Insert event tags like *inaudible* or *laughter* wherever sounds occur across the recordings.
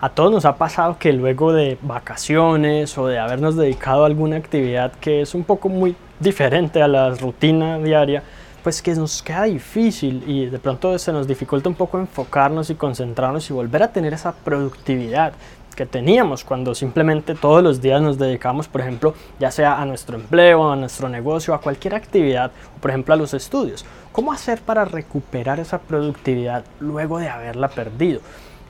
A todos nos ha pasado que luego de vacaciones o de habernos dedicado a alguna actividad que es un poco muy diferente a la rutina diaria, pues que nos queda difícil y de pronto se nos dificulta un poco enfocarnos y concentrarnos y volver a tener esa productividad que teníamos cuando simplemente todos los días nos dedicamos, por ejemplo, ya sea a nuestro empleo, a nuestro negocio, a cualquier actividad, o por ejemplo a los estudios. ¿Cómo hacer para recuperar esa productividad luego de haberla perdido?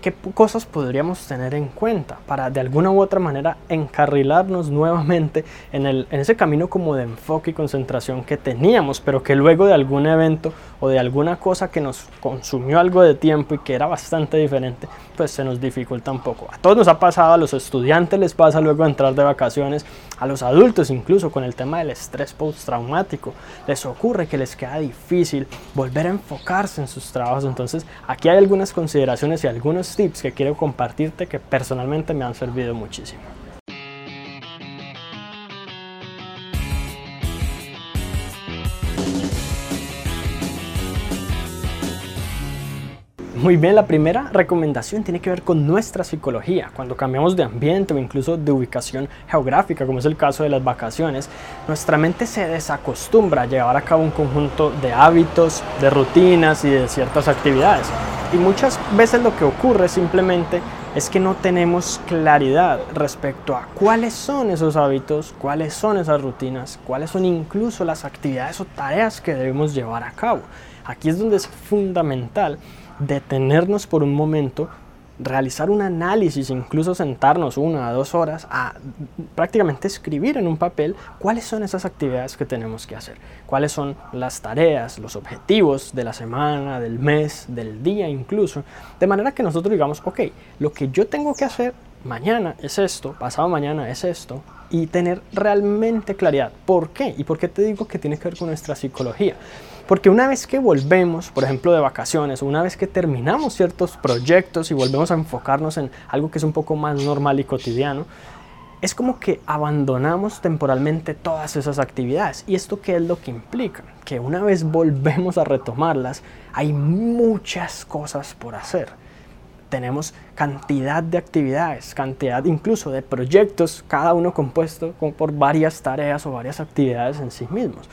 ¿Qué cosas podríamos tener en cuenta para de alguna u otra manera encarrilarnos nuevamente en, el, en ese camino como de enfoque y concentración que teníamos, pero que luego de algún evento o de alguna cosa que nos consumió algo de tiempo y que era bastante diferente, pues se nos dificulta un poco. A todos nos ha pasado, a los estudiantes les pasa luego entrar de vacaciones, a los adultos incluso con el tema del estrés postraumático, les ocurre que les queda difícil volver a enfocarse en sus trabajos. Entonces aquí hay algunas consideraciones y algunos tips que quiero compartirte que personalmente me han servido muchísimo. Muy bien, la primera recomendación tiene que ver con nuestra psicología. Cuando cambiamos de ambiente o incluso de ubicación geográfica, como es el caso de las vacaciones, nuestra mente se desacostumbra a llevar a cabo un conjunto de hábitos, de rutinas y de ciertas actividades. Y muchas veces lo que ocurre simplemente es que no tenemos claridad respecto a cuáles son esos hábitos, cuáles son esas rutinas, cuáles son incluso las actividades o tareas que debemos llevar a cabo. Aquí es donde es fundamental detenernos por un momento, realizar un análisis, incluso sentarnos una o dos horas a prácticamente escribir en un papel cuáles son esas actividades que tenemos que hacer, cuáles son las tareas, los objetivos de la semana, del mes, del día incluso, de manera que nosotros digamos, ok, lo que yo tengo que hacer mañana es esto, pasado mañana es esto, y tener realmente claridad. ¿Por qué? ¿Y por qué te digo que tiene que ver con nuestra psicología? Porque una vez que volvemos, por ejemplo, de vacaciones, una vez que terminamos ciertos proyectos y volvemos a enfocarnos en algo que es un poco más normal y cotidiano, es como que abandonamos temporalmente todas esas actividades. ¿Y esto qué es lo que implica? Que una vez volvemos a retomarlas, hay muchas cosas por hacer. Tenemos cantidad de actividades, cantidad incluso de proyectos, cada uno compuesto por varias tareas o varias actividades en sí mismos.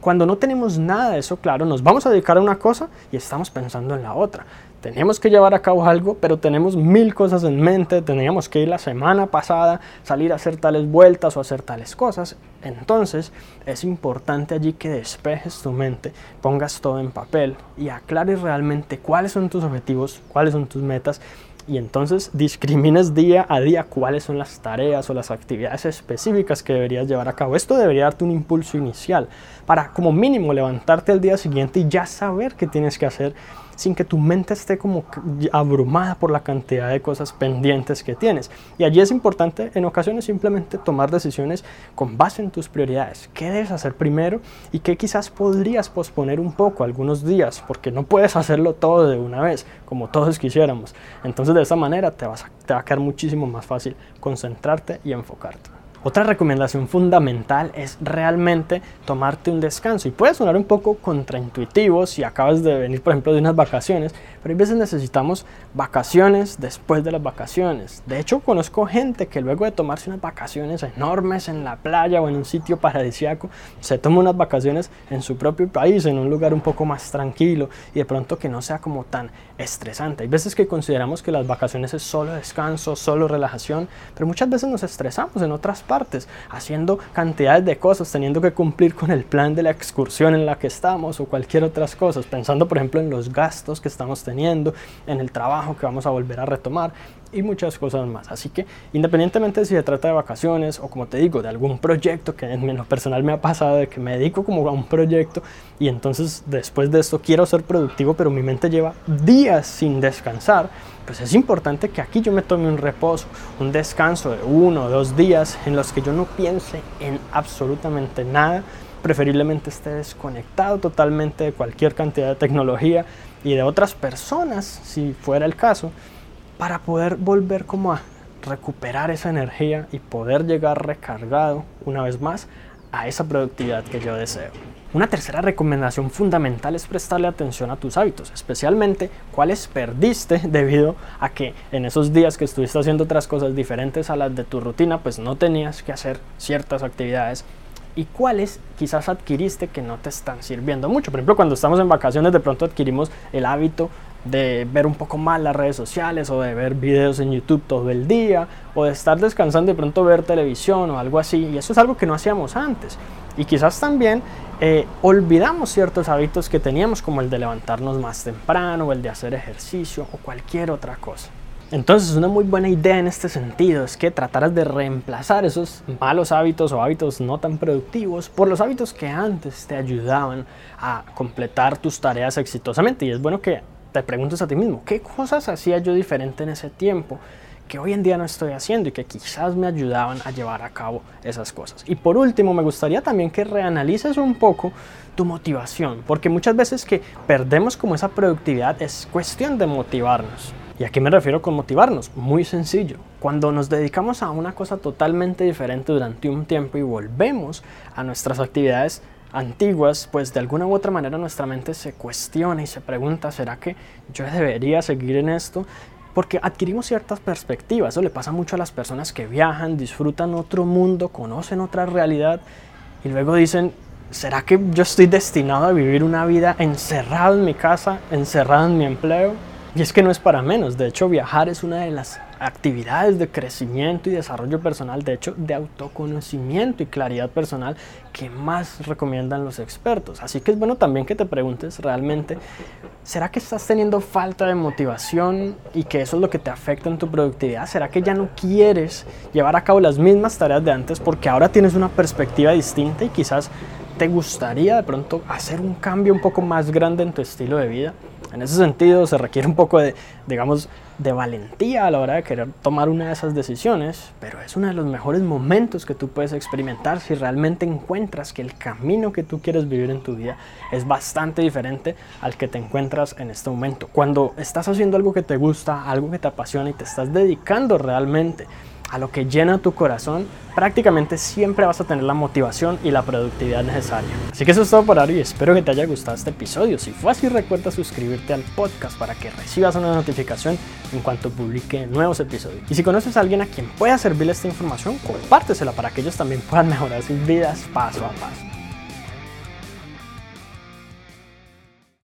Cuando no tenemos nada de eso claro, nos vamos a dedicar a una cosa y estamos pensando en la otra. Tenemos que llevar a cabo algo, pero tenemos mil cosas en mente, teníamos que ir la semana pasada, salir a hacer tales vueltas o hacer tales cosas. Entonces es importante allí que despejes tu mente, pongas todo en papel y aclares realmente cuáles son tus objetivos, cuáles son tus metas y entonces discrimines día a día cuáles son las tareas o las actividades específicas que deberías llevar a cabo. Esto debería darte un impulso inicial para como mínimo levantarte al día siguiente y ya saber qué tienes que hacer sin que tu mente esté como abrumada por la cantidad de cosas pendientes que tienes. Y allí es importante en ocasiones simplemente tomar decisiones con base en tus prioridades. ¿Qué debes hacer primero y qué quizás podrías posponer un poco, algunos días, porque no puedes hacerlo todo de una vez, como todos quisiéramos. Entonces de esa manera te, vas te va a quedar muchísimo más fácil concentrarte y enfocarte. Otra recomendación fundamental es realmente tomarte un descanso y puede sonar un poco contraintuitivo si acabas de venir por ejemplo de unas vacaciones, pero hay veces necesitamos vacaciones después de las vacaciones. De hecho conozco gente que luego de tomarse unas vacaciones enormes en la playa o en un sitio paradisiaco, se toma unas vacaciones en su propio país, en un lugar un poco más tranquilo y de pronto que no sea como tan estresante. Hay veces que consideramos que las vacaciones es solo descanso, solo relajación, pero muchas veces nos estresamos en otras haciendo cantidades de cosas, teniendo que cumplir con el plan de la excursión en la que estamos o cualquier otras cosas, pensando por ejemplo en los gastos que estamos teniendo, en el trabajo que vamos a volver a retomar y muchas cosas más. Así que independientemente de si se trata de vacaciones o como te digo, de algún proyecto que en lo personal me ha pasado, de que me dedico como a un proyecto y entonces después de esto quiero ser productivo, pero mi mente lleva días sin descansar, pues es importante que aquí yo me tome un reposo, un descanso de uno o dos días en los que yo no piense en absolutamente nada, preferiblemente esté desconectado totalmente de cualquier cantidad de tecnología y de otras personas, si fuera el caso, para poder volver como a recuperar esa energía y poder llegar recargado una vez más a esa productividad que yo deseo. Una tercera recomendación fundamental es prestarle atención a tus hábitos, especialmente cuáles perdiste *laughs* debido a que en esos días que estuviste haciendo otras cosas diferentes a las de tu rutina, pues no tenías que hacer ciertas actividades y cuáles quizás adquiriste que no te están sirviendo mucho. Por ejemplo, cuando estamos en vacaciones de pronto adquirimos el hábito de ver un poco más las redes sociales o de ver videos en YouTube todo el día o de estar descansando y de pronto ver televisión o algo así. Y eso es algo que no hacíamos antes. Y quizás también eh, olvidamos ciertos hábitos que teníamos como el de levantarnos más temprano o el de hacer ejercicio o cualquier otra cosa. Entonces una muy buena idea en este sentido es que trataras de reemplazar esos malos hábitos o hábitos no tan productivos por los hábitos que antes te ayudaban a completar tus tareas exitosamente. Y es bueno que te preguntes a ti mismo, ¿qué cosas hacía yo diferente en ese tiempo que hoy en día no estoy haciendo y que quizás me ayudaban a llevar a cabo esas cosas? Y por último, me gustaría también que reanalices un poco tu motivación, porque muchas veces que perdemos como esa productividad es cuestión de motivarnos. ¿Y a qué me refiero con motivarnos? Muy sencillo. Cuando nos dedicamos a una cosa totalmente diferente durante un tiempo y volvemos a nuestras actividades antiguas, pues de alguna u otra manera nuestra mente se cuestiona y se pregunta, ¿será que yo debería seguir en esto? Porque adquirimos ciertas perspectivas, eso le pasa mucho a las personas que viajan, disfrutan otro mundo, conocen otra realidad y luego dicen, ¿será que yo estoy destinado a vivir una vida encerrado en mi casa, encerrado en mi empleo? Y es que no es para menos, de hecho viajar es una de las actividades de crecimiento y desarrollo personal, de hecho de autoconocimiento y claridad personal que más recomiendan los expertos. Así que es bueno también que te preguntes realmente, ¿será que estás teniendo falta de motivación y que eso es lo que te afecta en tu productividad? ¿Será que ya no quieres llevar a cabo las mismas tareas de antes porque ahora tienes una perspectiva distinta y quizás te gustaría de pronto hacer un cambio un poco más grande en tu estilo de vida? En ese sentido se requiere un poco de, digamos, de valentía a la hora de querer tomar una de esas decisiones, pero es uno de los mejores momentos que tú puedes experimentar si realmente encuentras que el camino que tú quieres vivir en tu vida es bastante diferente al que te encuentras en este momento. Cuando estás haciendo algo que te gusta, algo que te apasiona y te estás dedicando realmente a lo que llena tu corazón, prácticamente siempre vas a tener la motivación y la productividad necesaria. Así que eso es todo por ahora y espero que te haya gustado este episodio. Si fue así, recuerda suscribirte al podcast para que recibas una notificación en cuanto publique nuevos episodios. Y si conoces a alguien a quien pueda servirle esta información, compártesela para que ellos también puedan mejorar sus vidas paso a paso.